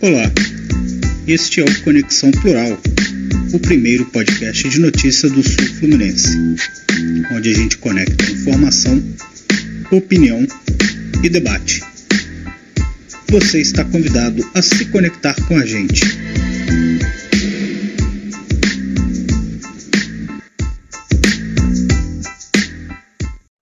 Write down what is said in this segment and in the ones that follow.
Olá, este é o Conexão Plural, o primeiro podcast de notícia do Sul Fluminense, onde a gente conecta informação, opinião e debate. Você está convidado a se conectar com a gente.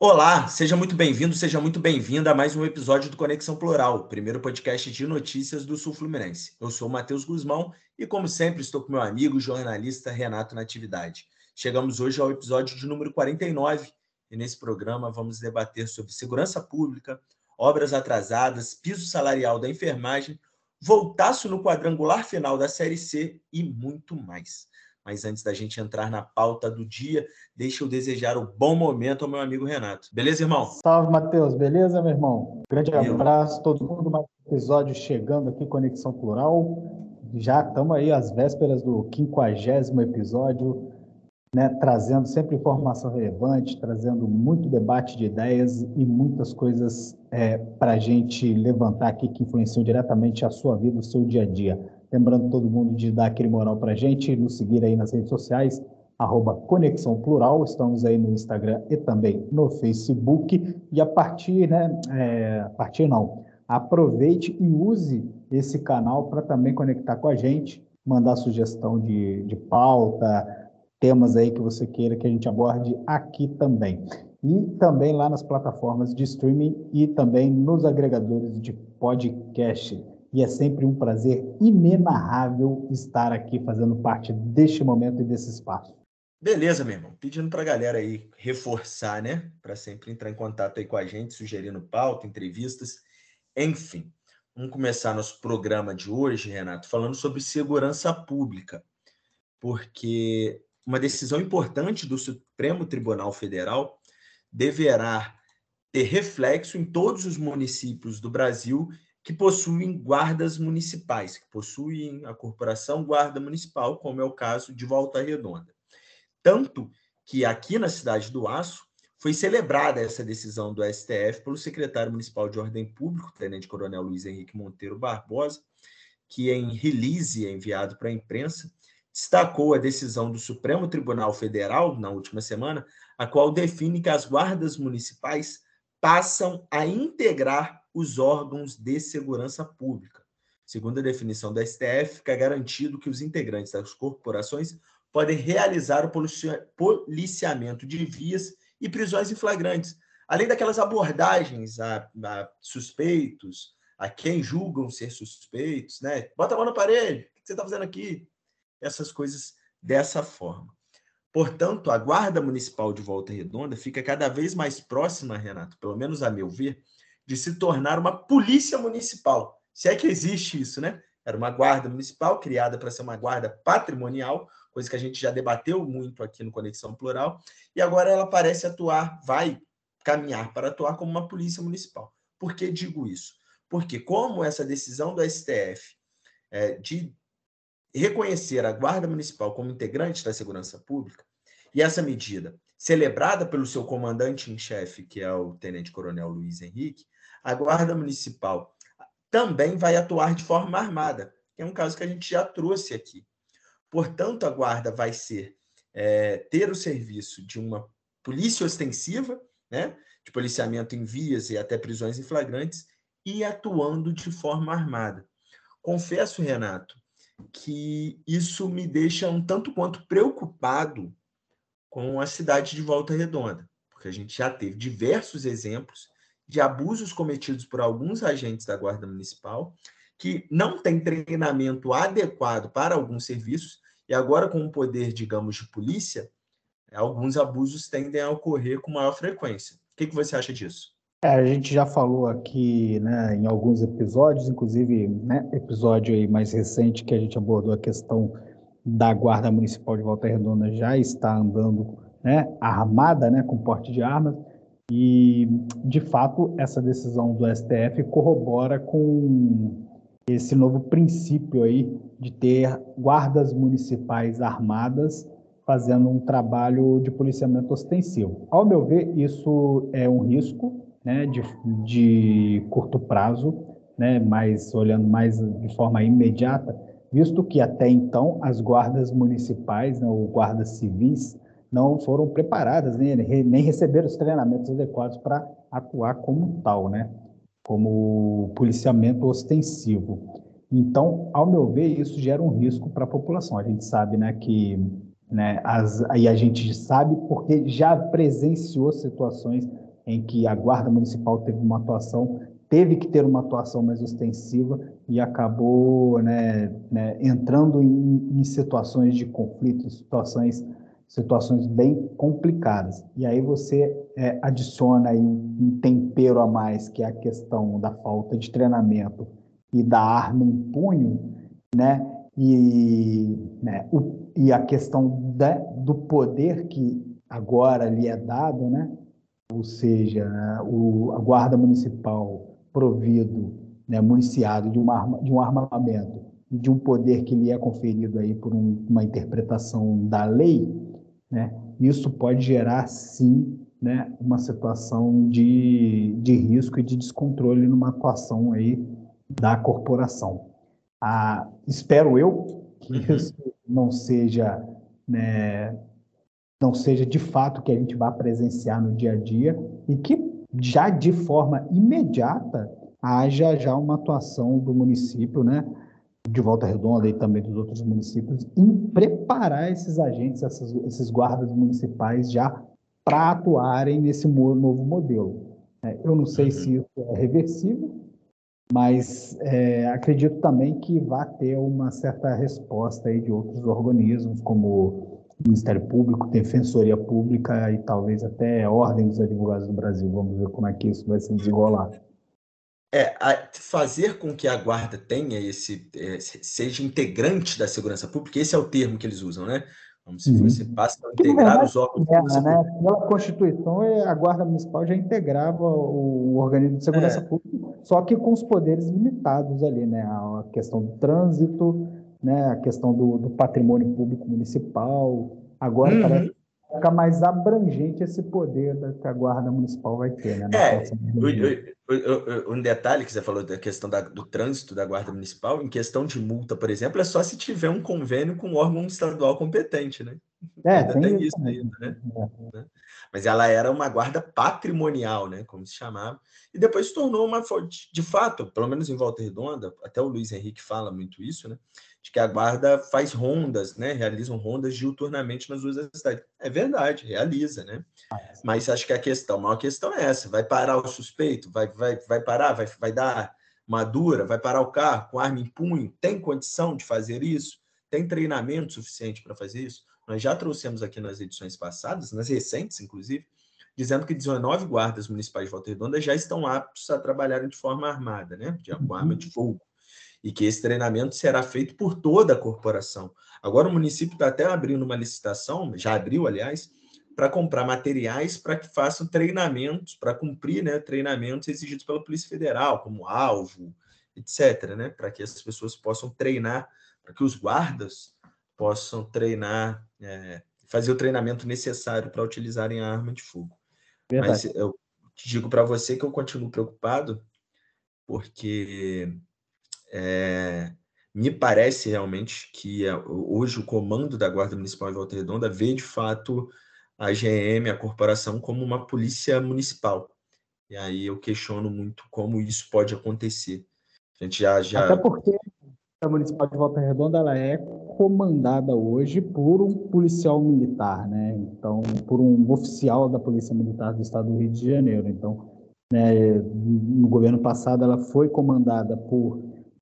Olá, seja muito bem-vindo, seja muito bem-vinda a mais um episódio do Conexão Plural, primeiro podcast de notícias do Sul Fluminense. Eu sou o Matheus Guzmão e, como sempre, estou com meu amigo jornalista Renato Natividade. Chegamos hoje ao episódio de número 49 e nesse programa vamos debater sobre segurança pública, obras atrasadas, piso salarial da enfermagem, voltaço no quadrangular final da Série C e muito mais. Mas antes da gente entrar na pauta do dia, deixa eu desejar o um bom momento ao meu amigo Renato. Beleza, irmão? Salve, Matheus. Beleza, meu irmão? Grande abraço, todo mundo. Mais um episódio chegando aqui, Conexão Plural. Já estamos aí às vésperas do quinquagésimo episódio, né, trazendo sempre informação relevante, trazendo muito debate de ideias e muitas coisas é, para a gente levantar aqui que influenciam diretamente a sua vida, o seu dia a dia. Lembrando todo mundo de dar aquele moral para a gente, nos seguir aí nas redes sociais, arroba Conexão Plural, estamos aí no Instagram e também no Facebook. E a partir, né, é, a partir não, aproveite e use esse canal para também conectar com a gente, mandar sugestão de, de pauta, temas aí que você queira que a gente aborde aqui também. E também lá nas plataformas de streaming e também nos agregadores de podcast e é sempre um prazer inenarrável estar aqui fazendo parte deste momento e desse espaço. Beleza, meu irmão. Pedindo para a galera aí reforçar, né? Para sempre entrar em contato aí com a gente, sugerindo pauta, entrevistas, enfim. Vamos começar nosso programa de hoje, Renato, falando sobre segurança pública, porque uma decisão importante do Supremo Tribunal Federal deverá ter reflexo em todos os municípios do Brasil que possuem guardas municipais, que possuem a corporação guarda municipal, como é o caso de Volta Redonda. Tanto que aqui na cidade do Aço foi celebrada essa decisão do STF pelo secretário municipal de Ordem Pública, Tenente Coronel Luiz Henrique Monteiro Barbosa, que em release enviado para a imprensa destacou a decisão do Supremo Tribunal Federal na última semana, a qual define que as guardas municipais passam a integrar os órgãos de segurança pública. Segundo a definição da STF, fica garantido que os integrantes das corporações podem realizar o policiamento de vias e prisões em flagrantes, além daquelas abordagens a, a suspeitos, a quem julgam ser suspeitos, né? Bota a mão na parede, o que você está fazendo aqui? Essas coisas dessa forma. Portanto, a Guarda Municipal de Volta Redonda fica cada vez mais próxima, Renato, pelo menos a meu ver, de se tornar uma polícia municipal. Se é que existe isso, né? Era uma guarda municipal criada para ser uma guarda patrimonial, coisa que a gente já debateu muito aqui no Conexão Plural, e agora ela parece atuar, vai caminhar para atuar como uma polícia municipal. Por que digo isso? Porque, como essa decisão do STF é, de reconhecer a Guarda Municipal como integrante da segurança pública, e essa medida, celebrada pelo seu comandante em chefe, que é o Tenente Coronel Luiz Henrique, a Guarda Municipal também vai atuar de forma armada, que é um caso que a gente já trouxe aqui. Portanto, a Guarda vai ser é, ter o serviço de uma polícia ostensiva, né, de policiamento em vias e até prisões em flagrantes, e atuando de forma armada. Confesso, Renato, que isso me deixa um tanto quanto preocupado com a cidade de Volta Redonda, porque a gente já teve diversos exemplos de abusos cometidos por alguns agentes da Guarda Municipal que não têm treinamento adequado para alguns serviços e agora com o poder, digamos, de polícia, alguns abusos tendem a ocorrer com maior frequência. O que, que você acha disso? É, a gente já falou aqui né, em alguns episódios, inclusive né, episódio aí mais recente que a gente abordou a questão da Guarda Municipal de Volta Redonda já está andando né, armada, né, com porte de armas, e, de fato, essa decisão do STF corrobora com esse novo princípio aí de ter guardas municipais armadas fazendo um trabalho de policiamento ostensivo. Ao meu ver, isso é um risco, né, de, de curto prazo, né, mas olhando mais de forma imediata, visto que até então as guardas municipais, né, ou guardas civis, não foram preparadas, né, nem receberam os treinamentos adequados para atuar como tal, né, como policiamento ostensivo. Então, ao meu ver, isso gera um risco para a população. A gente sabe né, que né, as, aí a gente sabe porque já presenciou situações em que a Guarda Municipal teve uma atuação, teve que ter uma atuação mais ostensiva e acabou né, né, entrando em, em, situações de conflito, situações, situações bem complicadas. E aí você é, adiciona aí um, tempero a mais, que é a questão da falta de treinamento e da arma em punho, né? E, né, o, e a questão da, do poder que agora lhe é dado, né? ou seja, o, a guarda municipal provido, né, municiado de, uma de um armamento e de um poder que lhe é conferido aí por um, uma interpretação da lei, né, isso pode gerar, sim, né, uma situação de, de risco e de descontrole numa atuação aí da corporação. Ah, espero eu que uhum. isso não seja, né, não seja de fato que a gente vá presenciar no dia a dia e que já de forma imediata haja já uma atuação do município, né, de Volta Redonda e também dos outros municípios, em preparar esses agentes, essas, esses guardas municipais já para atuarem nesse novo modelo. É, eu não sei uhum. se isso é reversível, mas é, acredito também que vai ter uma certa resposta aí de outros organismos, como Ministério Público, Defensoria Pública e talvez até Ordem dos Advogados do Brasil. Vamos ver como é que isso vai se desenrolar. É, fazer com que a guarda tenha esse, é, seja integrante da segurança pública, esse é o termo que eles usam, né? Como se fosse uhum. passa a integrar os órgãos. É, né? Pela Constituição, é, a Guarda Municipal já integrava o organismo de segurança é. pública, só que com os poderes limitados ali, né? A questão do trânsito, né? a questão do, do patrimônio público municipal. Agora uhum. parece ficar mais abrangente esse poder que a Guarda Municipal vai ter. Né? É, um detalhe que você falou da questão da, do trânsito da Guarda Municipal, em questão de multa, por exemplo, é só se tiver um convênio com o órgão estadual competente, né? É, ainda tem, tem isso ainda, né? É. Mas ela era uma guarda patrimonial, né? Como se chamava, e depois se tornou uma, de fato, pelo menos em Volta Redonda, até o Luiz Henrique fala muito isso, né? De que a guarda faz rondas, né? Realizam rondas diuturnamente nas ruas da cidade. É verdade, realiza, né? Ah, é. Mas acho que a questão, a maior questão é essa: vai parar o suspeito? Vai, vai, vai parar? Vai, vai dar madura? Vai parar o carro com arma em punho? Tem condição de fazer isso? Tem treinamento suficiente para fazer isso? Nós já trouxemos aqui nas edições passadas, nas recentes, inclusive, dizendo que 19 guardas municipais de Volta Redonda já estão aptos a trabalhar de forma armada, né? De, com arma de fogo e que esse treinamento será feito por toda a corporação. Agora o município está até abrindo uma licitação, já abriu, aliás, para comprar materiais para que façam treinamentos, para cumprir né, treinamentos exigidos pela Polícia Federal, como alvo, etc., né, para que essas pessoas possam treinar, para que os guardas possam treinar, é, fazer o treinamento necessário para utilizarem a arma de fogo. Verdade. Mas eu digo para você que eu continuo preocupado, porque é, me parece realmente que hoje o comando da Guarda Municipal de Volta Redonda vê de fato a GM, a corporação, como uma polícia municipal. E aí eu questiono muito como isso pode acontecer. A gente já, já... Até porque a Municipal de Volta Redonda ela é comandada hoje por um policial militar, né? Então, por um oficial da Polícia Militar do Estado do Rio de Janeiro. Então, né, no governo passado ela foi comandada por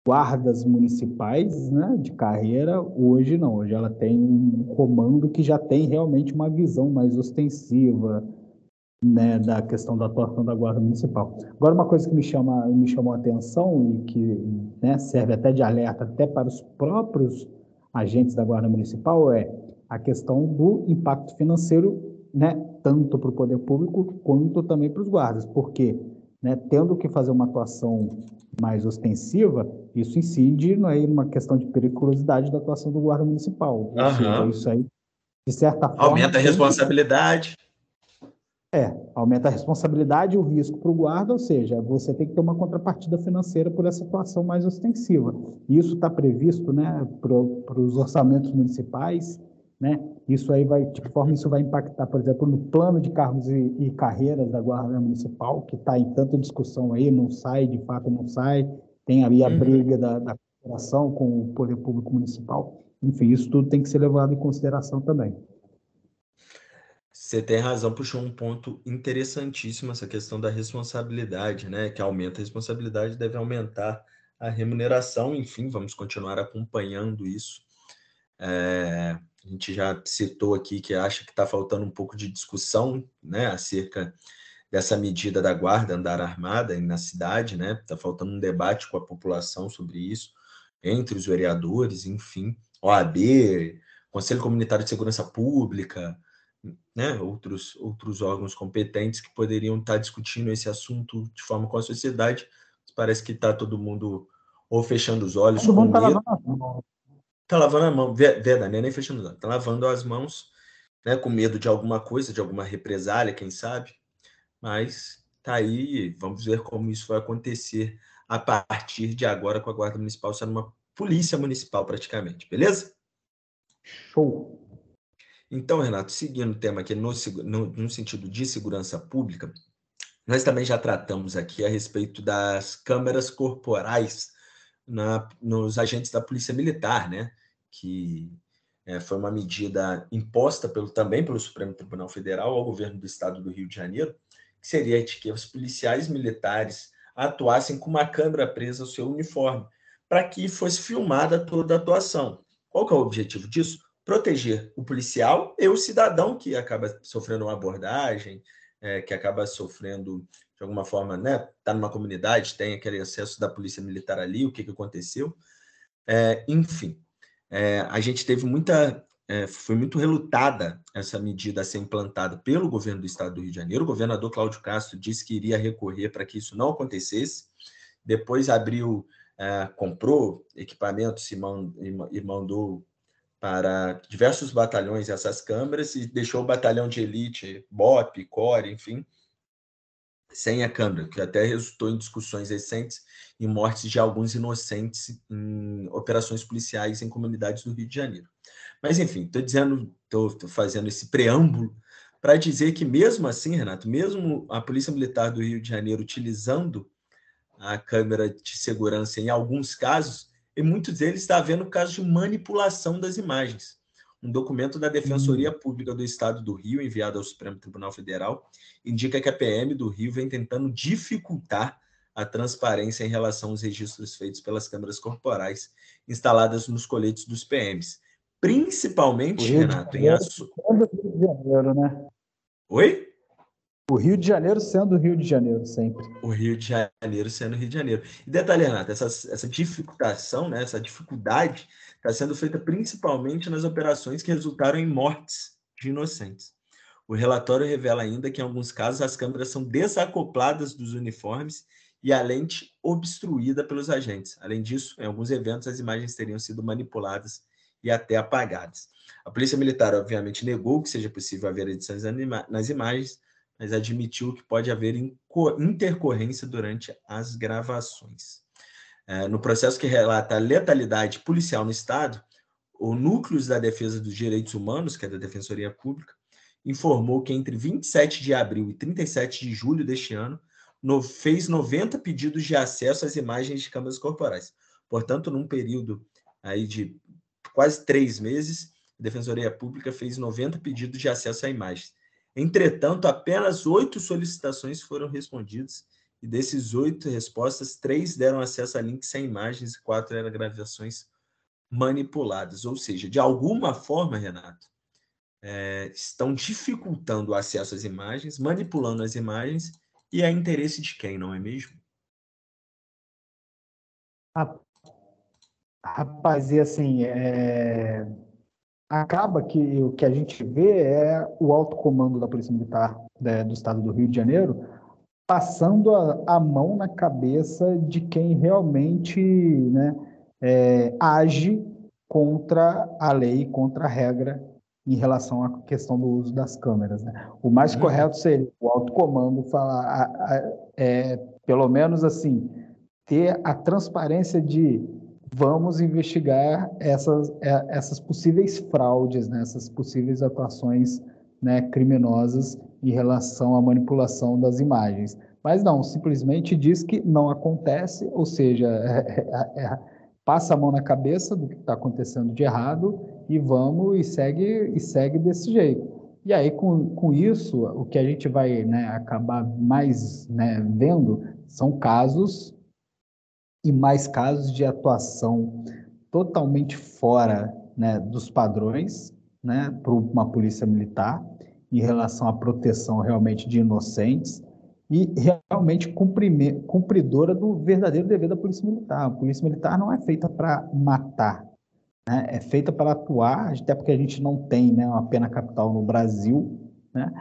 guardas municipais né, de carreira, hoje não, hoje ela tem um comando que já tem realmente uma visão mais ostensiva né, da questão da atuação da guarda municipal. Agora, uma coisa que me, chama, me chamou a atenção e que né, serve até de alerta até para os próprios agentes da guarda municipal é a questão do impacto financeiro, né, tanto para o poder público quanto também para os guardas, porque né, tendo que fazer uma atuação mais ostensiva, isso incide aí numa questão de periculosidade da atuação do guarda municipal. Uhum. Seja, isso aí, de certa forma. Aumenta a responsabilidade. É, aumenta a responsabilidade e o risco para o guarda, ou seja, você tem que ter uma contrapartida financeira por essa atuação mais ostensiva. Isso está previsto né, para os orçamentos municipais, né? Isso aí vai, de que forma isso vai impactar, por exemplo, no plano de cargos e, e carreiras da Guarda Municipal, que está em tanta discussão aí, não sai, de fato não sai, tem ali a uhum. briga da, da cooperação com o poder público municipal. Enfim, isso tudo tem que ser levado em consideração também. Você tem razão, puxou um ponto interessantíssimo, essa questão da responsabilidade, né? Que aumenta a responsabilidade, deve aumentar a remuneração, enfim, vamos continuar acompanhando isso. É, a gente já citou aqui que acha que está faltando um pouco de discussão né, acerca dessa medida da guarda andar armada na cidade, né? Está faltando um debate com a população sobre isso, entre os vereadores, enfim, OAB, Conselho Comunitário de Segurança Pública, né, outros, outros órgãos competentes que poderiam estar discutindo esse assunto de forma com a sociedade. Parece que está todo mundo ou fechando os olhos. Todo mundo está lavando Está lavando a mão, verdade, nem fechando os olhos, está lavando as mãos, né, com medo de alguma coisa, de alguma represália, quem sabe. Mas tá aí, vamos ver como isso vai acontecer a partir de agora com a Guarda Municipal sendo uma polícia municipal praticamente, beleza? Show. Então, Renato, seguindo o tema aqui no, no, no, sentido de segurança pública, nós também já tratamos aqui a respeito das câmeras corporais na, nos agentes da Polícia Militar, né? Que é, foi uma medida imposta pelo, também pelo Supremo Tribunal Federal ao governo do Estado do Rio de Janeiro, que seria de que os policiais militares atuassem com uma câmera presa ao seu uniforme, para que fosse filmada toda a atuação. Qual que é o objetivo disso? proteger o policial e o cidadão que acaba sofrendo uma abordagem, é, que acaba sofrendo de alguma forma, né? Está numa comunidade, tem aquele acesso da polícia militar ali, o que, que aconteceu. É, enfim, é, a gente teve muita. É, foi muito relutada essa medida a ser implantada pelo governo do estado do Rio de Janeiro. O governador Cláudio Castro disse que iria recorrer para que isso não acontecesse. Depois abriu, é, comprou equipamentos e mandou para diversos batalhões essas câmeras e deixou o batalhão de elite, BOP, CORE, enfim, sem a câmera, que até resultou em discussões recentes e mortes de alguns inocentes em operações policiais em comunidades do Rio de Janeiro. Mas, enfim, estou dizendo, estou fazendo esse preâmbulo para dizer que, mesmo assim, Renato, mesmo a Polícia Militar do Rio de Janeiro utilizando a câmera de segurança em alguns casos, e muitos deles está havendo casos de manipulação das imagens. Um documento da Defensoria hum. Pública do Estado do Rio, enviado ao Supremo Tribunal Federal, indica que a PM do Rio vem tentando dificultar a transparência em relação aos registros feitos pelas câmeras corporais instaladas nos coletes dos PMs. Principalmente, Renato, em aço... né? Oi? O Rio de Janeiro sendo o Rio de Janeiro, sempre. O Rio de Janeiro sendo o Rio de Janeiro. E detalhe, Renato, essa, essa dificultação, né, essa dificuldade está sendo feita principalmente nas operações que resultaram em mortes de inocentes. O relatório revela ainda que, em alguns casos, as câmeras são desacopladas dos uniformes e a lente obstruída pelos agentes. Além disso, em alguns eventos, as imagens teriam sido manipuladas e até apagadas. A Polícia Militar, obviamente, negou que seja possível haver edições nas imagens, mas admitiu que pode haver intercorrência durante as gravações. É, no processo que relata a letalidade policial no Estado, o Núcleos da Defesa dos Direitos Humanos, que é da Defensoria Pública, informou que entre 27 de abril e 37 de julho deste ano, no, fez 90 pedidos de acesso às imagens de câmeras corporais. Portanto, num período aí de quase três meses, a Defensoria Pública fez 90 pedidos de acesso a imagens. Entretanto, apenas oito solicitações foram respondidas, e desses oito respostas, três deram acesso a links sem imagens e quatro eram gravações manipuladas. Ou seja, de alguma forma, Renato, é, estão dificultando o acesso às imagens, manipulando as imagens, e é interesse de quem, não é mesmo? Rapaz, e assim, é acaba que o que a gente vê é o alto comando da Polícia Militar né, do Estado do Rio de Janeiro passando a, a mão na cabeça de quem realmente né, é, age contra a lei, contra a regra em relação à questão do uso das câmeras. Né? O mais uhum. correto seria o alto comando falar, a, a, é, pelo menos assim, ter a transparência de vamos investigar essas, é, essas possíveis fraudes, né? essas possíveis atuações né, criminosas em relação à manipulação das imagens. Mas não, simplesmente diz que não acontece, ou seja, é, é, é, passa a mão na cabeça do que está acontecendo de errado e vamos e segue e segue desse jeito. E aí com, com isso o que a gente vai né, acabar mais né, vendo são casos e mais casos de atuação totalmente fora né, dos padrões né, para uma polícia militar em relação à proteção realmente de inocentes e realmente cumpridora do verdadeiro dever da polícia militar. A polícia militar não é feita para matar, né? é feita para atuar, até porque a gente não tem né, uma pena capital no Brasil, né?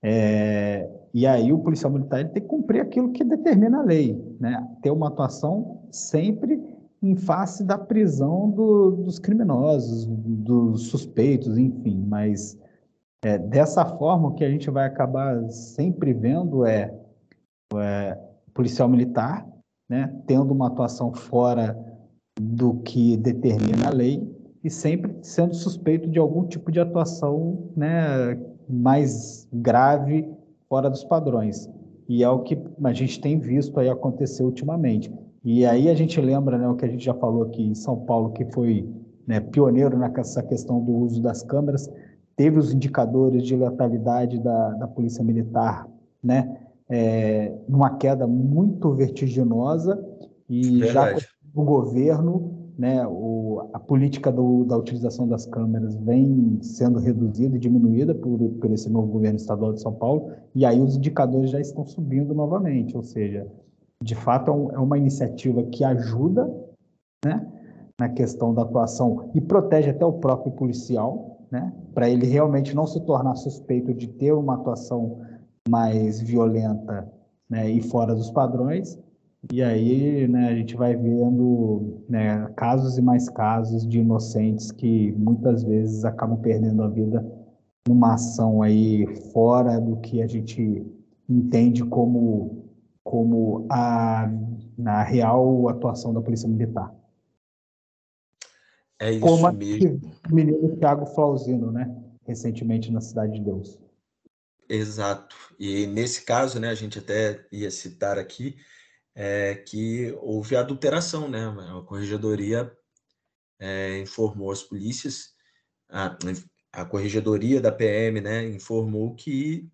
É, e aí o policial militar ele tem que cumprir aquilo que determina a lei, né? ter uma atuação sempre em face da prisão do, dos criminosos, dos suspeitos, enfim, mas é, dessa forma o que a gente vai acabar sempre vendo é é, policial militar, né, tendo uma atuação fora do que determina a lei e sempre sendo suspeito de algum tipo de atuação né, mais grave fora dos padrões. E é o que a gente tem visto aí acontecer ultimamente. E aí a gente lembra né, o que a gente já falou aqui em São Paulo, que foi né, pioneiro nessa questão do uso das câmeras, teve os indicadores de letalidade da, da Polícia Militar né, é, numa queda muito vertiginosa e Verdade. já o governo, né, o, a política do, da utilização das câmeras vem sendo reduzida e diminuída por, por esse novo governo estadual de São Paulo, e aí os indicadores já estão subindo novamente, ou seja, de fato é, é uma iniciativa que ajuda né, na questão da atuação e protege até o próprio policial, né, para ele realmente não se tornar suspeito de ter uma atuação mais violenta né, e fora dos padrões. E aí né, a gente vai vendo né, casos e mais casos de inocentes que muitas vezes acabam perdendo a vida numa ação aí fora do que a gente entende como, como a, a real atuação da Polícia Militar. É isso como mesmo. O menino Thiago Flauzino, né? Recentemente na Cidade de Deus. Exato. E nesse caso, né, a gente até ia citar aqui é, que houve adulteração, né? A corregedoria é, informou as polícias, a, a corregedoria da PM, né, informou que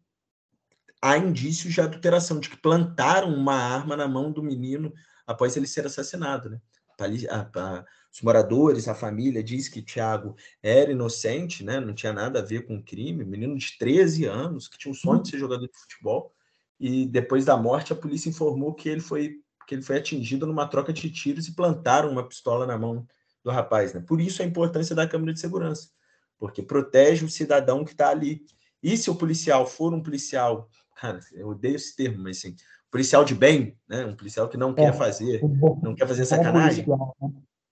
há indícios de adulteração, de que plantaram uma arma na mão do menino após ele ser assassinado, né? A, a, os moradores, a família diz que Tiago era inocente, né? não tinha nada a ver com o crime, menino de 13 anos, que tinha um sonho de ser jogador de futebol, e depois da morte a polícia informou que ele foi, que ele foi atingido numa troca de tiros e plantaram uma pistola na mão do rapaz. Né? Por isso a importância da câmera de segurança, porque protege o cidadão que está ali. E se o policial for um policial, cara, eu odeio esse termo, mas assim, policial de bem, né? um policial que não é, quer fazer, não quer fazer sacanagem, né?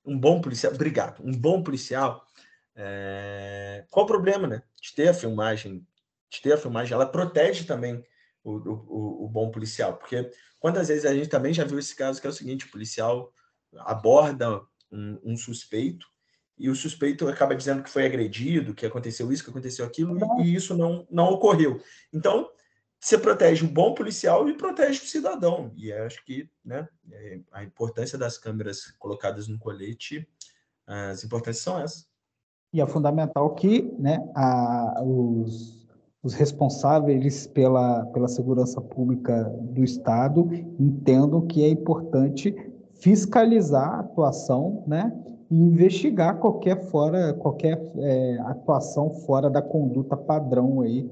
um bom policial, obrigado, um bom policial, é... qual o problema, né? De ter a filmagem, de ter a filmagem, ela protege também o, o, o, bom policial, porque quantas vezes a gente também já viu esse caso que é o seguinte, o policial aborda um, um suspeito e o suspeito acaba dizendo que foi agredido, que aconteceu isso, que aconteceu aquilo, e, e isso não, não ocorreu. Então, você protege o bom policial e protege o cidadão. E acho que né, é, a importância das câmeras colocadas no colete, as importâncias são essas. E é fundamental que né, a, os, os responsáveis pela, pela segurança pública do Estado entendam que é importante fiscalizar a atuação né, e investigar qualquer, fora, qualquer é, atuação fora da conduta padrão aí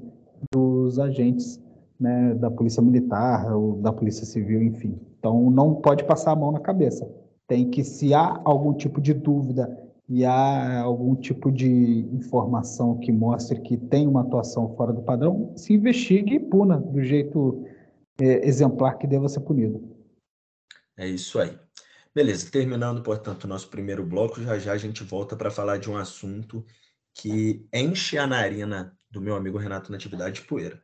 dos agentes né, da polícia militar ou da polícia civil, enfim. Então não pode passar a mão na cabeça. Tem que, se há algum tipo de dúvida e há algum tipo de informação que mostre que tem uma atuação fora do padrão, se investigue e puna do jeito é, exemplar que deva ser punido. É isso aí. Beleza, terminando, portanto, o nosso primeiro bloco, já já a gente volta para falar de um assunto que enche a narina do meu amigo Renato Natividade de poeira.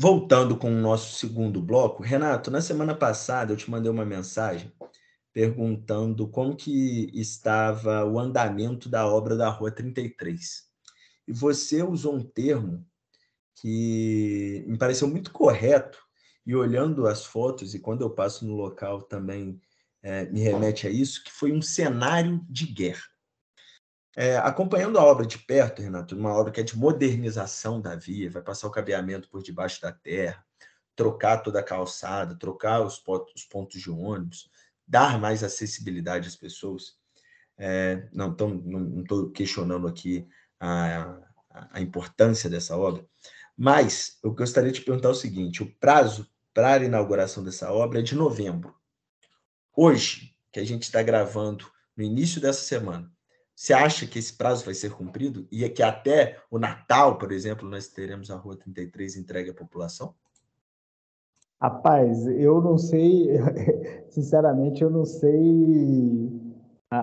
Voltando com o nosso segundo bloco, Renato, na semana passada eu te mandei uma mensagem perguntando como que estava o andamento da obra da Rua 33. E você usou um termo que me pareceu muito correto, e olhando as fotos, e quando eu passo no local também é, me remete a isso, que foi um cenário de guerra. É, acompanhando a obra de perto, Renato, uma obra que é de modernização da via, vai passar o cabeamento por debaixo da terra, trocar toda a calçada, trocar os, os pontos de ônibus, dar mais acessibilidade às pessoas. É, não estou questionando aqui a, a importância dessa obra, mas eu gostaria de perguntar o seguinte: o prazo para a inauguração dessa obra é de novembro. Hoje, que a gente está gravando no início dessa semana, você acha que esse prazo vai ser cumprido e é que até o Natal, por exemplo, nós teremos a Rua 33 entregue à população? Rapaz, eu não sei, sinceramente, eu não sei a,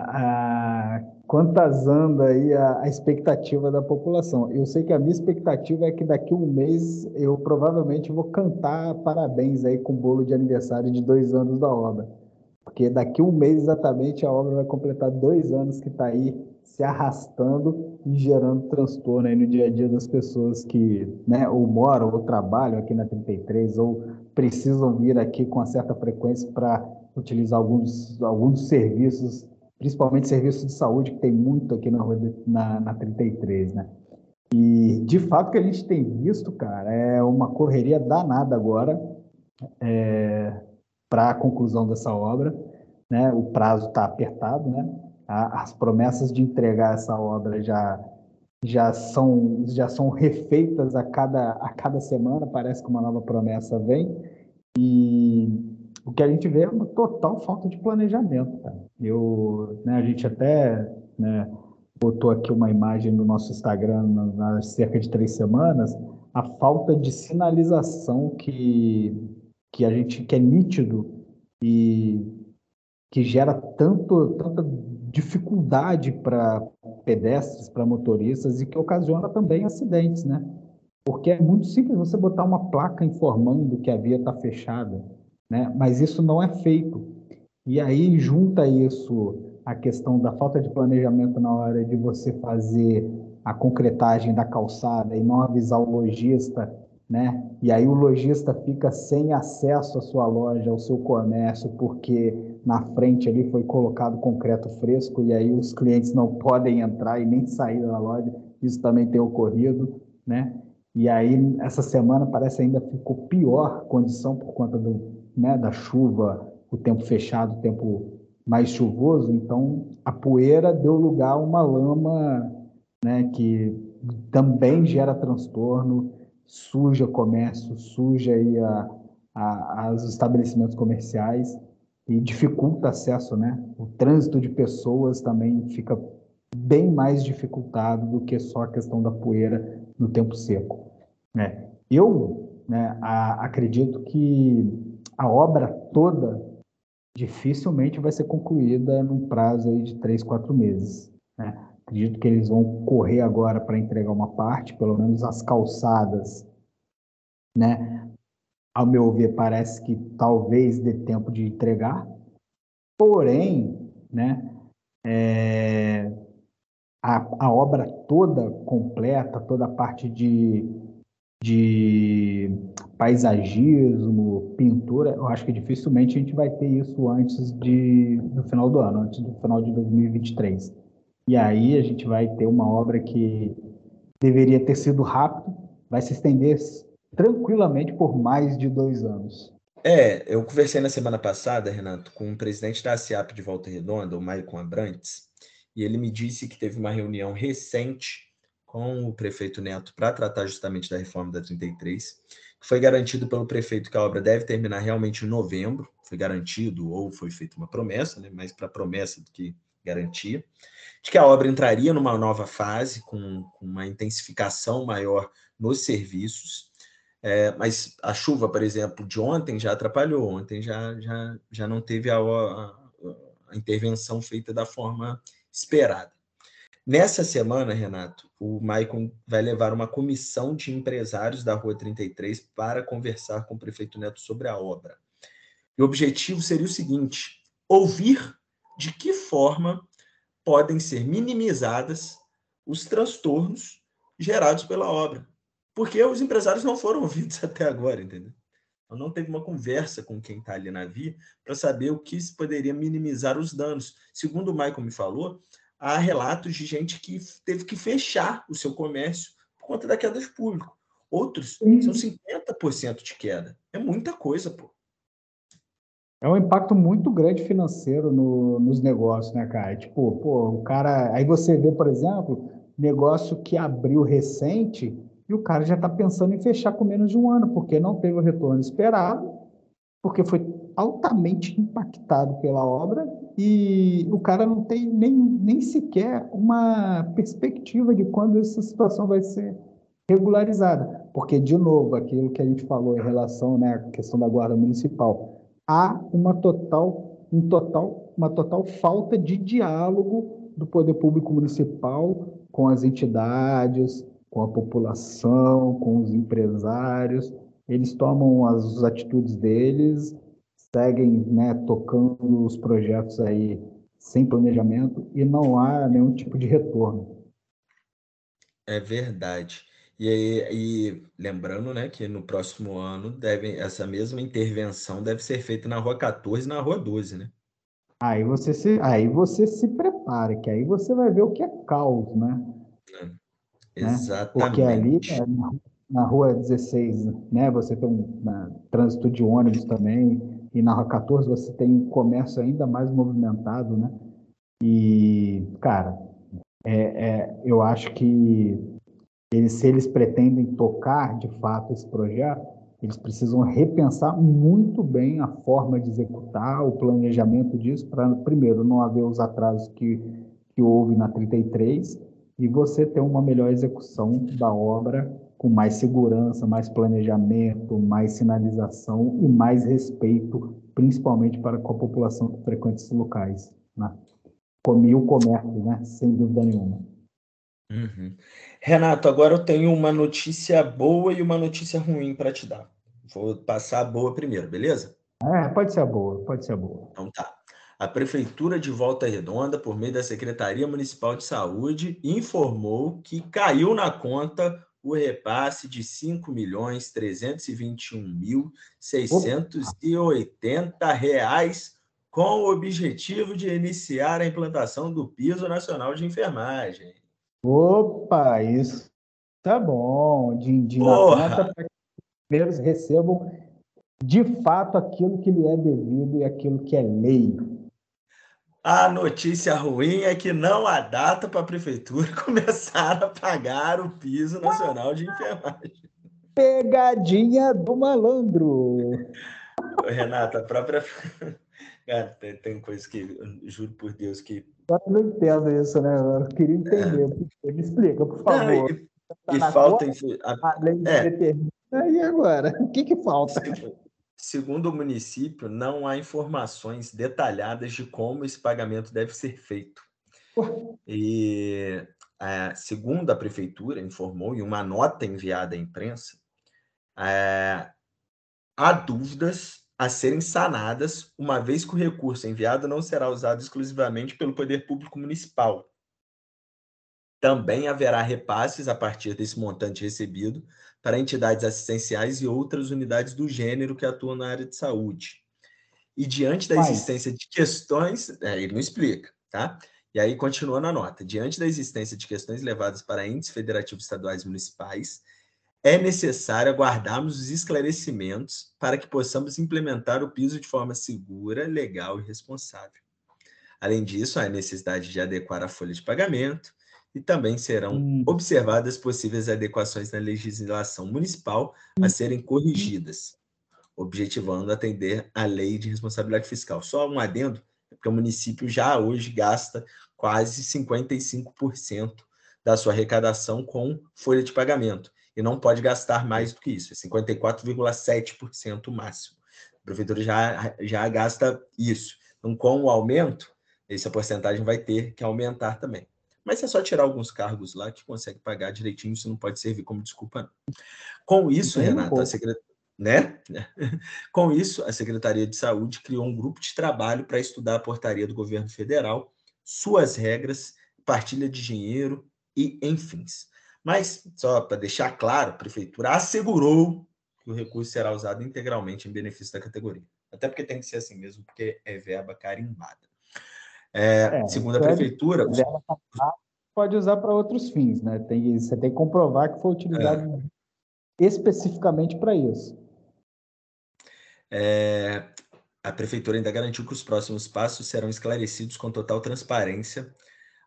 a, quantas anda aí a, a, expectativa da população. Eu sei que a minha expectativa é que daqui a um mês eu provavelmente vou cantar parabéns aí com o bolo de aniversário de dois anos da obra. Porque daqui um mês exatamente a obra vai completar dois anos que está aí se arrastando e gerando transtorno aí no dia a dia das pessoas que né, ou moram ou trabalham aqui na 33 ou precisam vir aqui com uma certa frequência para utilizar alguns, alguns serviços, principalmente serviços de saúde, que tem muito aqui na, na, na 33, né? E, de fato, que a gente tem visto, cara, é uma correria danada agora é, para a conclusão dessa obra. Né? O prazo está apertado, né? as promessas de entregar essa obra já já são já são refeitas a cada a cada semana parece que uma nova promessa vem e o que a gente vê é uma total falta de planejamento cara. eu né, a gente até né, botou aqui uma imagem no nosso Instagram há cerca de três semanas a falta de sinalização que que a gente que é nítido e que gera tanto tanta dificuldade para pedestres, para motoristas e que ocasiona também acidentes, né? Porque é muito simples você botar uma placa informando que a via está fechada, né? Mas isso não é feito. E aí junta isso a questão da falta de planejamento na hora de você fazer a concretagem da calçada e não avisar o lojista, né? E aí o lojista fica sem acesso à sua loja, ao seu comércio, porque na frente ali foi colocado concreto fresco e aí os clientes não podem entrar e nem sair da loja. Isso também tem ocorrido, né? E aí essa semana parece ainda ficou pior condição por conta do, né, da chuva, o tempo fechado, o tempo mais chuvoso. Então a poeira deu lugar a uma lama, né, que também gera transtorno, suja comércio, suja aí a, a, os estabelecimentos comerciais e dificulta acesso, né? O trânsito de pessoas também fica bem mais dificultado do que só a questão da poeira no tempo seco. Né? Eu né, a, acredito que a obra toda dificilmente vai ser concluída num prazo aí de três, quatro meses. Né? Acredito que eles vão correr agora para entregar uma parte, pelo menos as calçadas, né? Ao meu ver, parece que talvez dê tempo de entregar. Porém, né, é, a, a obra toda completa, toda a parte de, de paisagismo, pintura, eu acho que dificilmente a gente vai ter isso antes de, do final do ano, antes do final de 2023. E aí a gente vai ter uma obra que deveria ter sido rápido, vai se estender tranquilamente por mais de dois anos. É, eu conversei na semana passada, Renato, com o presidente da ASIAP de Volta Redonda, o Maicon Abrantes, e ele me disse que teve uma reunião recente com o prefeito Neto para tratar justamente da reforma da 33, que foi garantido pelo prefeito que a obra deve terminar realmente em novembro, foi garantido ou foi feita uma promessa, né, mais para promessa do que garantia, de que a obra entraria numa nova fase, com, com uma intensificação maior nos serviços, É, mas a chuva, por exemplo, de ontem já atrapalhou, ontem já, já, já não teve a, a, a intervenção feita da forma esperada. Nessa semana, Renato, o Maicon vai levar uma comissão de empresários da Rua 33 para conversar com o prefeito Neto sobre a obra. E o objetivo seria o seguinte: ouvir de que forma podem ser minimizadas os transtornos gerados pela obra. Porque os empresários não foram ouvidos até agora, entendeu? Então, não teve uma conversa com quem está ali na via para saber o que poderia minimizar os danos. Segundo o Michael me falou, há relatos de gente que teve que fechar o seu comércio por conta da queda de público. Outros Sim. são 50% de queda. É muita coisa, pô. É um impacto muito grande financeiro no, nos negócios, né, cara? Tipo, pô, o cara. Aí você vê, por exemplo, negócio que abriu recente e o cara já está pensando em fechar com menos de um ano, porque não teve o retorno esperado, porque foi altamente impactado pela obra e o cara não tem nem, nem sequer uma perspectiva de quando essa situação vai ser regularizada. Porque, de novo, aquilo que a gente falou em relação né, à questão da guarda municipal, há uma total, um total, uma total falta de diálogo do poder público municipal com as entidades, com a população, com os empresários. Eles tomam as atitudes deles seguem né, tocando os projetos aí sem planejamento e não há nenhum tipo de retorno. É verdade. E, aí, e lembrando né, que no próximo ano deve, essa mesma intervenção deve ser feita na Rua 14 e na Rua 12, né? Aí você se, aí você se prepara, que aí você vai ver o que é caos, né? É, exatamente. Porque ali, é, na Rua 16, né, você tem um na, trânsito de ônibus também, e na Rua 14 você tem um comércio ainda mais movimentado, né? E, cara, é, é, eu acho que eles, se eles pretendem tocar de fato esse projeto, eles precisam repensar muito bem a forma de executar, o planejamento disso, para, primeiro, não haver os atrasos que, que houve na 33 e você ter uma melhor execução da obra com mais segurança, mais planejamento, mais sinalização e mais respeito, principalmente para com a população que frequenta esses locais. Né? Comi o comércio, né? sem dúvida nenhuma. Uhum. Renato, agora eu tenho uma notícia boa e uma notícia ruim para te dar. Vou passar a boa primeiro, beleza? É, pode ser a boa, pode ser a boa. Então tá. A Prefeitura de Volta Redonda, por meio da Secretaria Municipal de Saúde, informou que caiu na conta o repasse de R$ 5.321.680 com o objetivo de iniciar a implantação do Piso Nacional de Enfermagem. Opa, isso tá bom. Din-din na conta para que os primeiros recebam de fato aquilo que lhe é devido e aquilo que é lei. A notícia ruim é que não há data para a prefeitura começar a pagar o piso nacional de enfermagem. Pegadinha do malandro. Renata, a própria. Cara, tem, tem coisas que, juro por Deus, que. Eu não entendo isso, né? Eu queria entender. É. Me explica, por favor. Não, e, tá e falta. A, a lei é. determina. E agora? O que, que falta? Segundo o município, não há informações detalhadas de como esse pagamento deve ser feito. E, é, segundo a prefeitura informou, em uma nota enviada à imprensa, é, há dúvidas a serem sanadas, uma vez que o recurso enviado não será usado exclusivamente pelo poder público municipal. Também haverá repasses a partir desse montante recebido para entidades assistenciais e outras unidades do gênero que atuam na área de saúde. E diante da existência de questões, é, ele não explica, tá? E aí continua na nota. Diante da existência de questões levadas para entes federativos estaduais e municipais, é necessário aguardarmos os esclarecimentos para que possamos implementar o piso de forma segura, legal e responsável. Além disso, há necessidade de adequar a folha de pagamento, e também serão hum. observadas possíveis adequações na legislação municipal a hum. serem corrigidas, objetivando atender à lei de responsabilidade fiscal. Só um adendo, é porque o município já hoje gasta quase 55% da sua arrecadação com folha de pagamento. e não pode gastar mais do que isso, é 54,7% o máximo. A prefeitura já, já gasta isso. Então, com o aumento, essa porcentagem vai ter que aumentar também. Mas é só tirar alguns cargos lá que consegue pagar direitinho, isso não pode servir como desculpa, não. Com isso, Renata, a né? Com isso, a Secretaria de Saúde criou um grupo de trabalho para estudar a portaria do governo federal, suas regras, partilha de dinheiro e enfim. Mas, só para deixar claro, a Prefeitura assegurou que o recurso será usado integralmente em benefício da categoria. Até porque tem que ser assim mesmo, porque é verba carimbada. É, é, segundo a Prefeitura. Pode usar para outros fins, né? Tem, você tem que comprovar que foi utilizado especificamente para isso. É, a Prefeitura ainda garantiu que os próximos passos serão esclarecidos com total transparência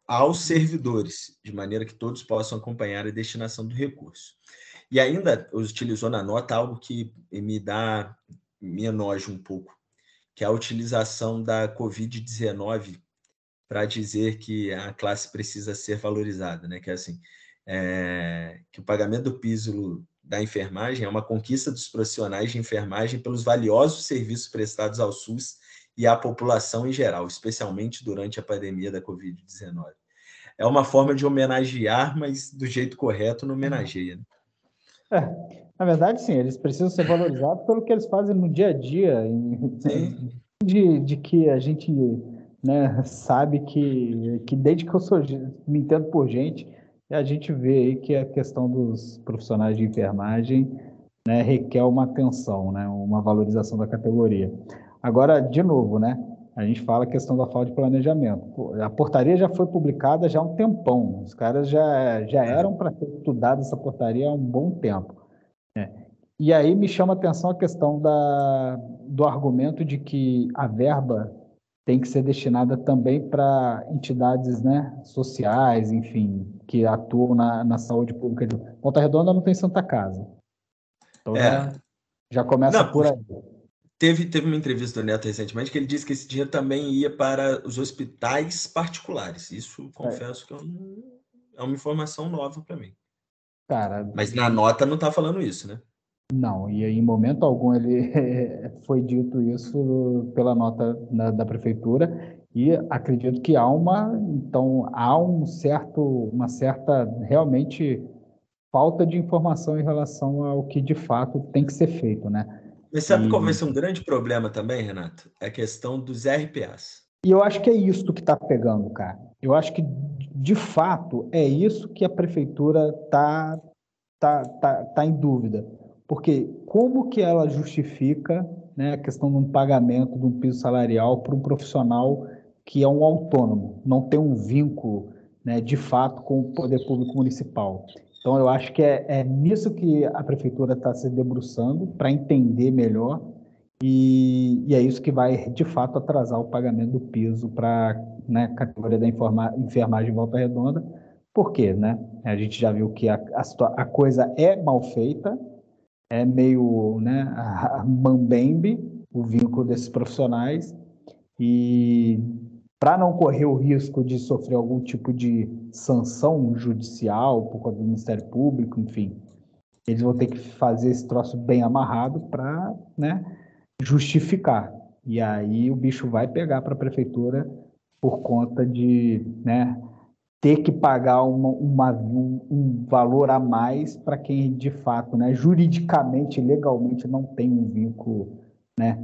aos servidores, de maneira que todos possam acompanhar a destinação do recurso. E ainda utilizou na nota algo que me dá, me enoja um pouco, que é a utilização da Covid-19 para dizer que a classe precisa ser valorizada, né? Que é assim, é, que o pagamento do piso da enfermagem é uma conquista dos profissionais de enfermagem pelos valiosos serviços prestados ao SUS e à população em geral, especialmente durante a pandemia da Covid-19. É uma forma de homenagear, mas do jeito correto não homenageia. Né? É, na verdade, sim, eles precisam ser valorizados pelo que eles fazem no dia a dia, de, de que a gente né, sabe que, que desde que eu sou, me entendo por gente, a gente vê aí que a questão dos profissionais de enfermagem né, requer uma atenção, né, uma valorização da categoria. Agora, de novo, né? A gente fala a questão da falta de planejamento. A portaria já foi publicada já há um tempão. Os caras já, já é. eram para ter estudado essa portaria há um bom tempo. É. E aí me chama a atenção a questão da, do argumento de que a verba tem que ser destinada também para entidades né, sociais, enfim, que atuam na, na saúde pública. Volta Redonda não tem Santa Casa. Então é. já, já começa não, por aí. Teve, teve uma entrevista do Neto recentemente que ele disse que esse dinheiro também ia para os hospitais particulares. Isso, confesso é. que não, é uma informação nova para mim. Cara, Mas na nota não está falando isso, né? Não, e em momento algum ele foi dito isso pela nota da, da prefeitura e acredito que há uma, então há um certo, uma certa realmente falta de informação em relação ao que de fato tem que ser feito, né? Mas sabe e... qual vai ser um grande problema também, Renato? É a questão dos RPAs. E eu acho que é isso que está pegando, cara. Eu acho que, de fato, é isso que a prefeitura está tá, tá, tá em dúvida. Porque como que ela justifica né, a questão de um pagamento de um piso salarial para um profissional que é um autônomo, não tem um vínculo né, de fato com o poder público municipal? Então, eu acho que é, é nisso que a prefeitura está se debruçando para entender melhor e, e, é isso que vai, de fato, atrasar o pagamento do piso para né, a categoria da enfermagem Volta Redonda. Por quê? Né? A gente já viu que a, a, a coisa é mal feita, é meio né, mambembe, o vínculo desses profissionais, e para não correr o risco de sofrer algum tipo de sanção judicial por conta do Ministério Público, enfim, eles vão ter que fazer esse troço bem amarrado para né, justificar. E aí o bicho vai pegar para a prefeitura por conta de né, ter que pagar uma, uma, um, um, valor a mais para quem de fato, né, juridicamente, legalmente, não tem um vínculo né,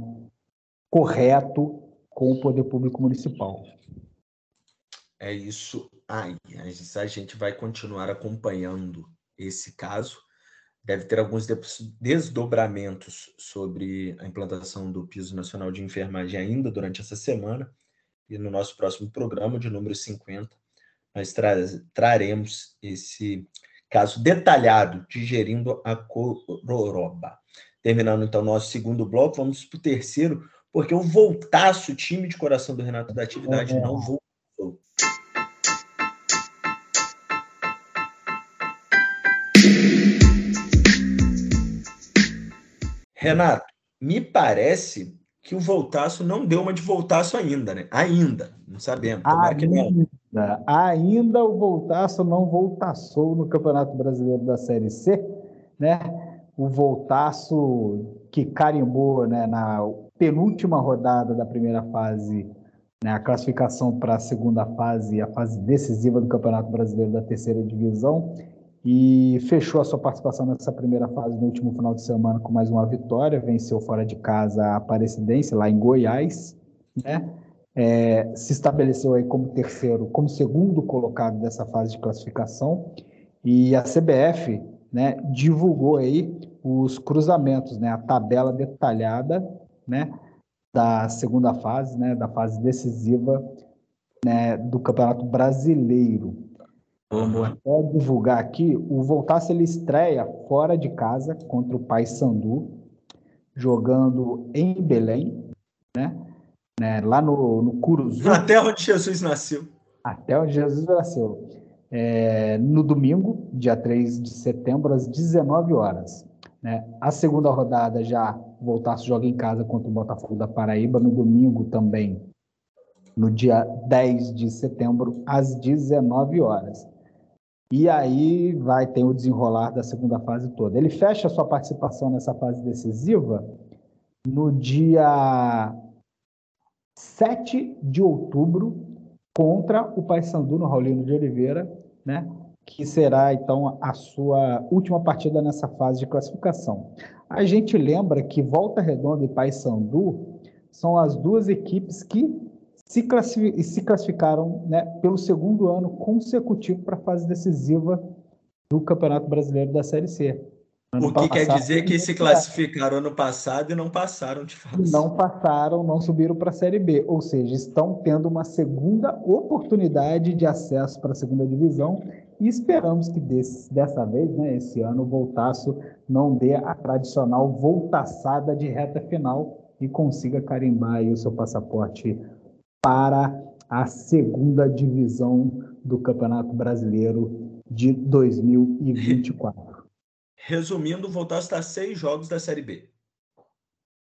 correto com o poder público municipal. É isso aí. A gente vai continuar acompanhando esse caso. Deve ter alguns desdobramentos sobre a implantação do piso nacional de enfermagem ainda durante essa semana. E no nosso próximo programa, de número 50, nós tra traremos esse caso detalhado digerindo a cororoba. Terminando então nosso segundo bloco, vamos para o terceiro, porque o voltaço, o time de coração do Renato da Atividade, é. não voltou. Renato, me parece que o voltaço não deu uma de voltaço ainda, né? Ainda, não sabemos. Ainda, ainda o voltaço não voltaçou no Campeonato Brasileiro da Série C. né? O Voltaço que carimbou né, na penúltima rodada da primeira fase né, a classificação para a segunda fase, a fase decisiva do Campeonato Brasileiro da terceira divisão, e fechou a sua participação nessa primeira fase no último final de semana com mais uma vitória, venceu fora de casa a Aparecidense, lá em Goiás, né? É, se estabeleceu aí como terceiro, como segundo colocado dessa fase de classificação, e a CBF né, divulgou aí os cruzamentos, né, a tabela detalhada, né, da segunda fase, né, da fase decisiva né, do Campeonato Brasileiro. Vamos até divulgar aqui, o Voltaço ele estreia fora de casa contra o Paysandu, jogando em Belém, né? Né lá no, no Curuzu. Até onde Jesus nasceu. Até onde Jesus nasceu. É, no domingo, dia 3 de setembro, às 19 horas. Né? A segunda rodada já voltasse joga em casa contra o Botafogo da Paraíba no domingo também, no dia 10 de setembro, às 19 horas. E aí vai ter o desenrolar da segunda fase toda. Ele fecha sua participação nessa fase decisiva no dia 7 de outubro contra o Paysandu no Raulino de Oliveira, né? que será então a sua última partida nessa fase de classificação. A gente lembra que Volta Redonda e Paysandu são as duas equipes que se, classificaram né, pelo segundo ano consecutivo para a fase decisiva do Campeonato Brasileiro da Série C. Ano o que quer dizer que se classificaram ano passado e não passaram de fase. Não passaram, não subiram para a Série B. Ou seja, estão tendo uma segunda oportunidade de acesso para a segunda divisão e esperamos que desse, dessa vez, né, esse ano, o Voltaço não dê a tradicional voltaçada de reta final e consiga carimbar o seu passaporte para a segunda divisão do Campeonato Brasileiro de 2024. Resumindo, o Voltaço está seis jogos da Série B.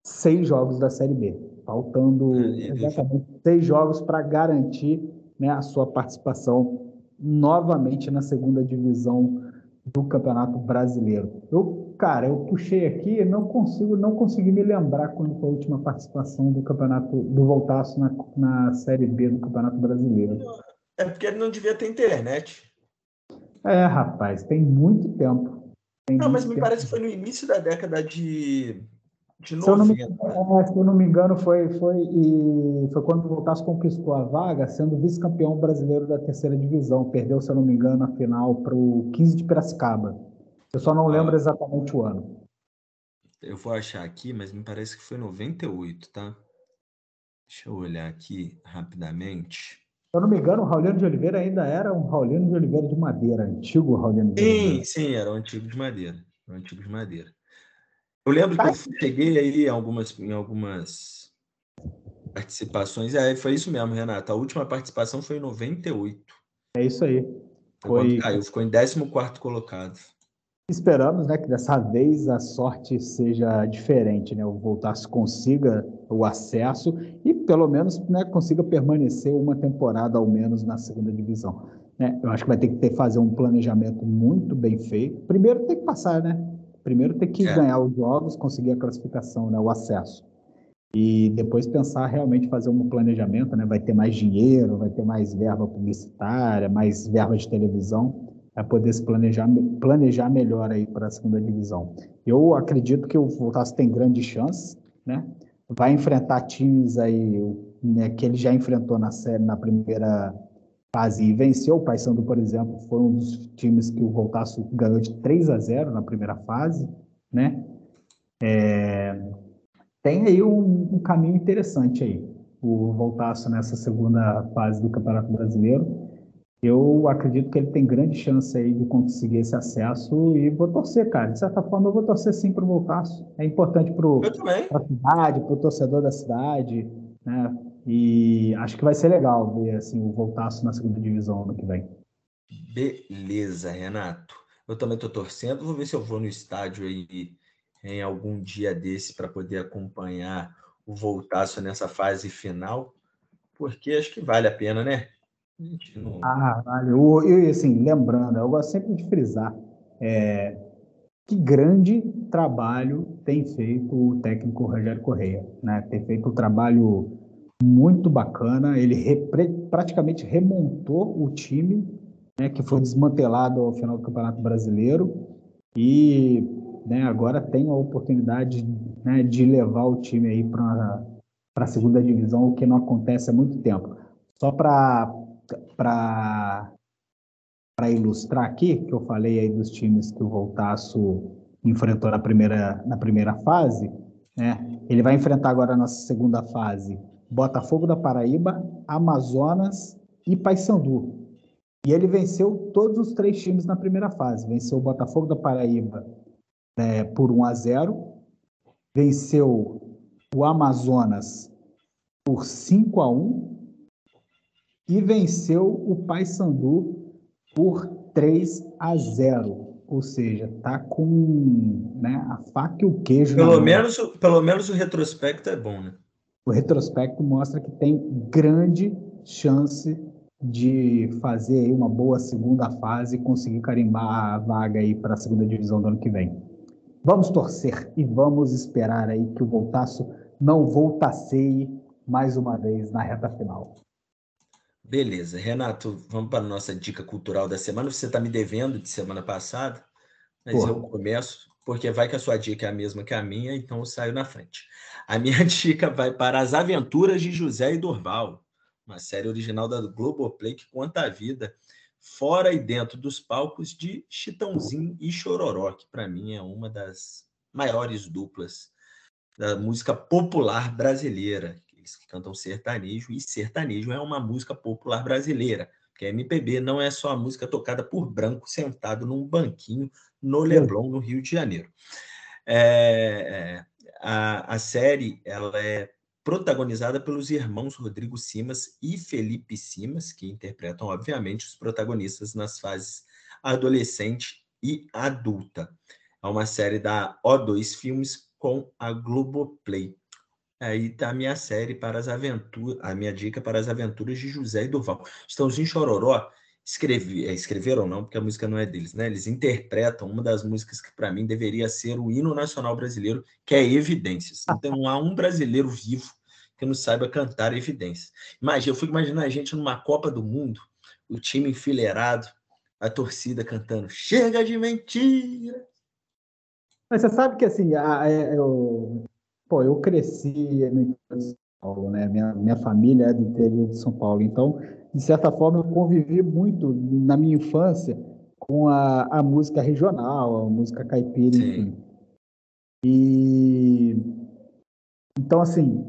Seis jogos da Série B. Faltando é, exatamente seis jogos para garantir né, a sua participação novamente na segunda divisão do Campeonato Brasileiro. Eu, cara, eu puxei aqui, não consigo, não consegui me lembrar quando foi a última participação do Campeonato do Voltaço na, na Série B do Campeonato Brasileiro. É porque ele não devia ter internet. É, rapaz, tem muito tempo. Não, mas me parece que foi no início da década de de se, eu não me, é, se eu não me engano, foi, foi, e foi quando o Voltaço conquistou a vaga, sendo vice-campeão brasileiro da terceira divisão. Perdeu, se eu não me engano, a final para o 15 de Piracicaba. Eu só não lembro exatamente o ano. Eu vou achar aqui, mas me parece que foi 98, tá? Deixa eu olhar aqui rapidamente. Se eu não me engano, o Raulino de Oliveira ainda era um Raulino de Oliveira de madeira, antigo Raulino de Oliveira. Sim, sim, era um antigo de madeira. Um antigo de madeira. Eu lembro que eu cheguei aí em algumas, em algumas participações. É, foi isso mesmo, Renato. A última participação foi em 98. É isso aí. Foi... Caiu, ficou em 14 colocado. Esperamos né, que dessa vez a sorte seja diferente, né? O Voltaço consiga o acesso e pelo menos né, consiga permanecer uma temporada ao menos na segunda divisão. Né? Eu acho que vai ter que ter, fazer um planejamento muito bem feito. Primeiro tem que passar, né? Primeiro tem que é. ganhar os jogos, conseguir a classificação, né, o acesso. E depois pensar realmente fazer um planejamento, né? Vai ter mais dinheiro, vai ter mais verba publicitária, mais verba de televisão, para poder se planejar, planejar melhor aí para a segunda divisão. Eu acredito que o Voltaço tem grande chance, né? Vai enfrentar times aí né, que ele já enfrentou na série na primeira fase e venceu. O Paysandu, por exemplo, foi um dos times que o Voltaço ganhou de 3 a 0 na primeira fase, né? É, tem aí um, um, caminho interessante aí, o Voltaço nessa segunda fase do Campeonato Brasileiro. Eu acredito que ele tem grande chance aí de conseguir esse acesso e vou torcer, cara. De certa forma, eu vou torcer sim para o Voltaço. É importante para a cidade, para o torcedor da cidade, né? E acho que vai ser legal ver assim, o Voltaço na segunda divisão ano que vem. Beleza, Renato. Eu também estou torcendo. Vou ver se eu vou no estádio aí em algum dia desse para poder acompanhar o Voltaço nessa fase final, porque acho que vale a pena, né? Ah, vale. Eu, assim, lembrando, eu gosto sempre de frisar. É, que grande trabalho tem feito o técnico Rogério Correia, né? Tem feito um trabalho muito bacana, ele repre, praticamente remontou o time, né, que foi desmantelado ao final do Campeonato Brasileiro e né, agora tem a oportunidade né, de levar o time aí para a segunda divisão, o que não acontece há muito tempo. Só para para ilustrar aqui, que eu falei aí dos times que o Voltaço enfrentou na primeira, na primeira fase, né? ele vai enfrentar agora na segunda fase Botafogo da Paraíba, Amazonas e Paysandu. E ele venceu todos os três times na primeira fase. Venceu o Botafogo da Paraíba é, por 1 a 0, venceu o Amazonas por 5 a 1 e venceu o Paysandu por 3 a 0. Ou seja, tá com né, a faca e o queijo. Pelo menos, pelo menos o retrospecto é bom, né? O retrospecto mostra que tem grande chance de fazer uma boa segunda fase e conseguir carimbar a vaga aí para a segunda divisão do ano que vem. Vamos torcer e vamos esperar aí que o Voltaço não voltaceie mais uma vez na reta final. Beleza. Renato, vamos para a nossa dica cultural da semana. Você está me devendo de semana passada, mas Porra. eu começo, porque vai que a sua dica é a mesma que a minha, então eu saio na frente. A minha dica vai para As Aventuras de José e Durval, uma série original da Globoplay que conta a vida fora e dentro dos palcos de Chitãozinho e Chororó, que para mim é uma das maiores duplas da música popular brasileira eles que cantam sertanejo, e sertanejo é uma música popular brasileira, porque MPB não é só a música tocada por branco sentado num banquinho no Leblon, no Rio de Janeiro. É, é, a, a série ela é protagonizada pelos irmãos Rodrigo Simas e Felipe Simas, que interpretam, obviamente, os protagonistas nas fases adolescente e adulta. É uma série da O2 Filmes com a Globoplay. Aí tá a minha série para as aventuras, a minha dica para as aventuras de José e Durval. Estãozinho Chororó escrevi, é, escreveram não, porque a música não é deles, né? Eles interpretam uma das músicas que para mim deveria ser o hino nacional brasileiro, que é Evidências. Então há um brasileiro vivo que não saiba cantar Evidências. Imagina, eu fico imaginando a gente numa Copa do Mundo, o time enfileirado, a torcida cantando Chega de mentira. Mas você sabe que assim, a, a, eu, pô, eu cresci no interior de São Paulo, né? Minha, minha família é do interior de São Paulo, então, de certa forma, eu convivi muito na minha infância com a, a música regional, a música caipira, enfim. E então, assim,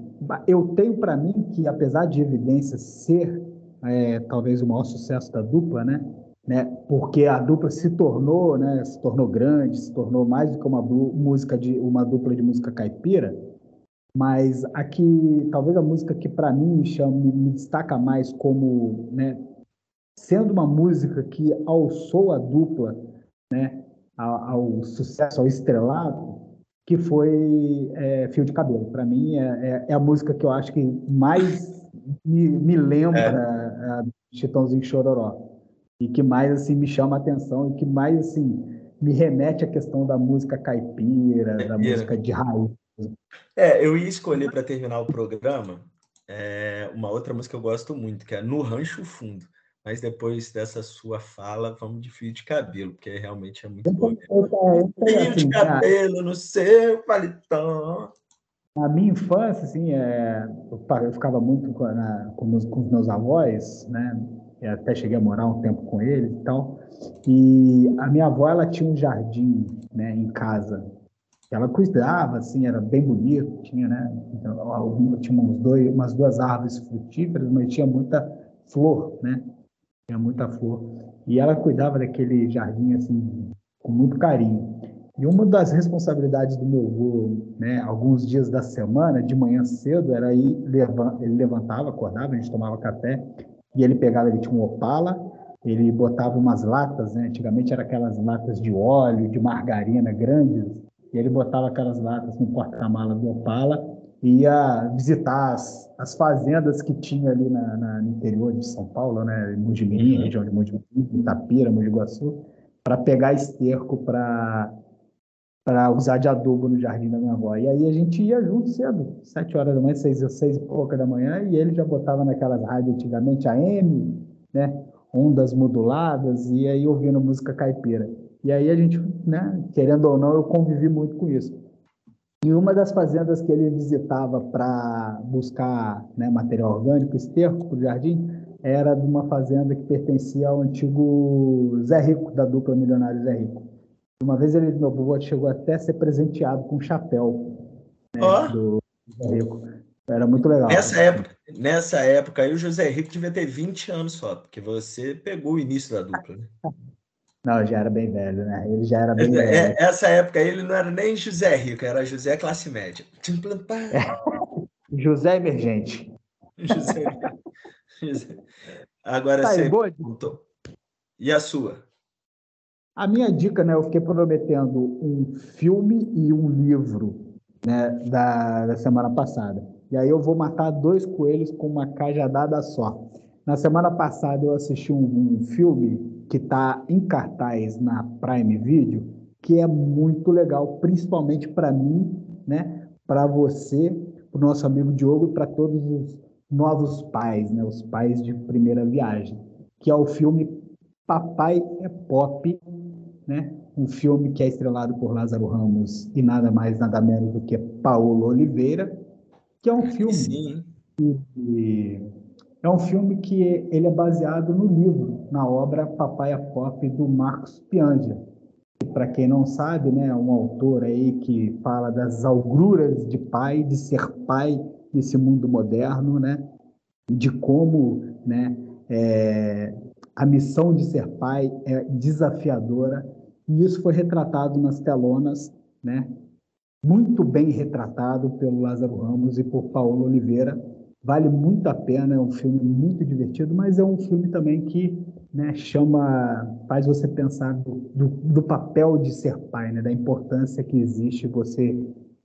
eu tenho para mim que, apesar de Evidência ser é, talvez o maior sucesso da dupla, né? né? Porque a dupla se tornou, né? Se tornou grande, se tornou mais do que uma música de uma dupla de música caipira. Mas aqui, talvez a música que para mim me, chama, me, destaca mais como, né, sendo uma música que alçou a dupla, né, ao, sucesso, ao estrelado, que foi é, Fio de Cabelo. Para mim, é, é, é, a música que eu acho que mais me, me lembra é. a Chitãozinho Chororó. E que mais, assim, me chama a atenção e que mais, assim, me remete à questão da música caipira, da música de raiz. É, eu ia escolher para terminar o programa é, uma outra música que eu gosto muito, que é No Rancho Fundo. Mas depois dessa sua fala, vamos de fio de cabelo, porque realmente é muito bom. Fio de cabelo no seu paletó. Na minha infância, assim, é, eu ficava muito com, na, com, meus, com os meus avós, né? Eu até cheguei a morar um tempo com eles e tal. E a minha avó, ela tinha um jardim, né, em casa ela cuidava, assim, era bem bonito, tinha, né, então, tinha uns dois, umas duas árvores frutíferas, mas tinha muita flor, né, tinha muita flor, e ela cuidava daquele jardim, assim, com muito carinho. E uma das responsabilidades do meu avô, né, alguns dias da semana, de manhã cedo, era ir, ele levantava, acordava, a gente tomava café, e ele pegava, ele tinha um opala, ele botava umas latas, né, antigamente eram aquelas latas de óleo, de margarina grandes, e ele botava aquelas latas no porta-mala do Opala e ia visitar as, as fazendas que tinha ali na, na, no interior de São Paulo, né, Mojimirim, uhum. região de Mojimirim, Itapira, Mogi Guaçu, para pegar esterco para para usar de adubo no jardim da minha avó. E aí a gente ia junto cedo, sete horas da manhã, seis, seis e pouca da manhã, e ele já botava naquelas rádios antigamente, AM, né? Ondas moduladas, e aí ouvindo música caipira. E aí a gente, né, querendo ou não, eu convivi muito com isso. E uma das fazendas que ele visitava para buscar né, material orgânico, esterco para o jardim, era de uma fazenda que pertencia ao antigo Zé Rico, da dupla Milionário Zé Rico. Uma vez ele, meu avô, chegou até a ser presenteado com um chapéu né, oh. do Zé Rico. Era muito legal. Nessa época, nessa época aí, o José Rico devia ter 20 anos só, porque você pegou o início da dupla, né? Não, já era bem velho, né? Ele já era bem é, velho. Essa época ele não era nem José Rico, era José classe média. É. José emergente. José... José. Agora tá você perguntou. E a sua? A minha dica, né? Eu fiquei prometendo um filme e um livro né, da, da semana passada. E aí eu vou matar dois coelhos com uma cajadada só. Na semana passada eu assisti um, um filme que está em cartaz na Prime Video, que é muito legal, principalmente para mim, né? Para você, para o nosso amigo Diogo e para todos os novos pais, né? Os pais de primeira viagem, que é o filme Papai é Pop né? Um filme que é estrelado por Lázaro Ramos e nada mais nada menos do que Paulo Oliveira, que é um filme Sim. Que, é um filme que ele é baseado no livro, na obra Papaya Pop do Marcos Pianja. Para quem não sabe, né, é um autor aí que fala das algruras de pai, de ser pai nesse mundo moderno, né? De como, né, é, a missão de ser pai é desafiadora e isso foi retratado nas telonas, né? Muito bem retratado pelo Lázaro Ramos e por Paulo Oliveira. Vale muito a pena, é um filme muito divertido, mas é um filme também que né, chama, faz você pensar do, do, do papel de ser pai, né, da importância que existe você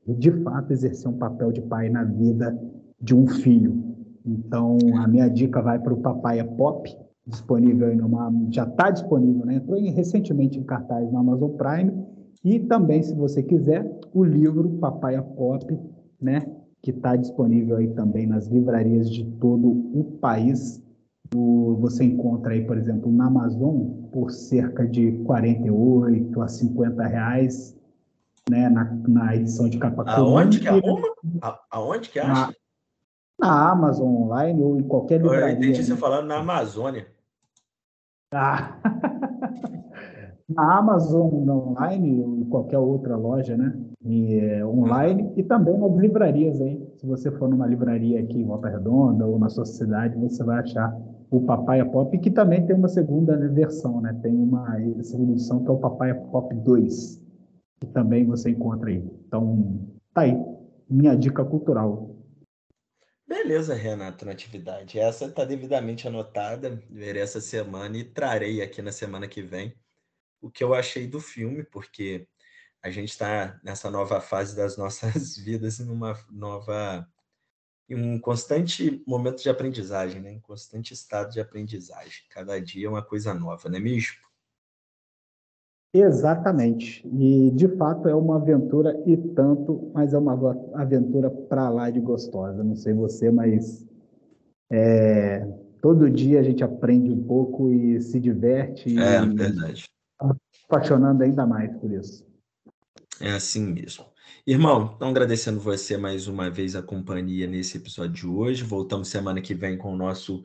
de fato exercer um papel de pai na vida de um filho. Então, a minha dica vai para o Papai é Pop, disponível numa, já está disponível, né? entrou recentemente em cartaz no Amazon Prime e também, se você quiser, o livro Papaya Pop, né? Que está disponível aí também nas livrarias de todo o país. O, você encontra aí, por exemplo, na Amazon por cerca de 48 a 50 reais, né? na, na edição de capa Aonde que arruma? Aonde que acha? Na, na Amazon online ou em qualquer livraria. Eu entendi você né? falando na Amazônia. Ah. Na Amazon online ou em qualquer outra loja, né? E, é, online e também nas livrarias aí. Se você for numa livraria aqui em Volta Redonda ou na sua cidade, você vai achar o Papaya Pop, que também tem uma segunda né, versão, né? Tem uma segunda edição que é o Papaya Pop 2, que também você encontra aí. Então, tá aí. Minha dica cultural. Beleza, Renato, na atividade. Essa está devidamente anotada, verei essa semana e trarei aqui na semana que vem o que eu achei do filme, porque a gente está nessa nova fase das nossas vidas, numa nova. em um constante momento de aprendizagem, né? em constante estado de aprendizagem. Cada dia é uma coisa nova, não é mesmo? Exatamente. E de fato é uma aventura e tanto, mas é uma aventura para lá de gostosa. Não sei você, mas é, todo dia a gente aprende um pouco e se diverte. É e verdade. Apaixonando ainda mais por isso. É assim mesmo. Irmão, então agradecendo você mais uma vez a companhia nesse episódio de hoje. Voltamos semana que vem com o nosso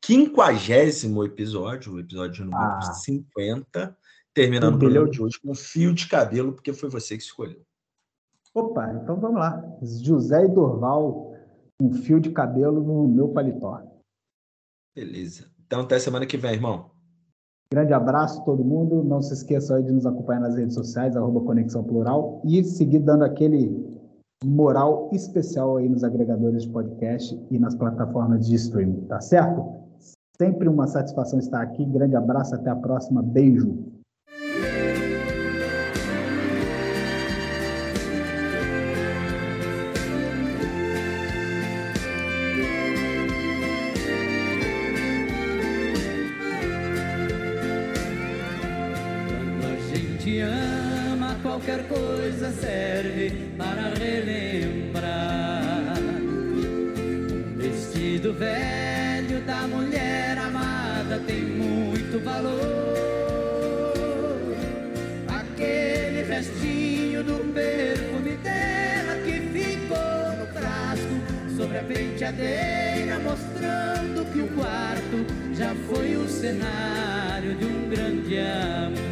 quinquagésimo episódio, o episódio número ah. 50. Terminando o programa de hoje com um fio de cabelo, porque foi você que escolheu. Opa, então vamos lá. José e Dorval, um fio de cabelo no meu paletó. Beleza. Então até semana que vem, irmão. Grande abraço a todo mundo. Não se esqueça aí de nos acompanhar nas redes sociais, arroba Conexão Plural, e seguir dando aquele moral especial aí nos agregadores de podcast e nas plataformas de streaming, tá certo? Sempre uma satisfação estar aqui. Grande abraço, até a próxima. Beijo. Qualquer coisa serve para relembrar. Um vestido velho da mulher amada tem muito valor. Aquele restinho do perfume dela que ficou no frasco sobre a penteadeira, mostrando que o quarto já foi o cenário de um grande amor.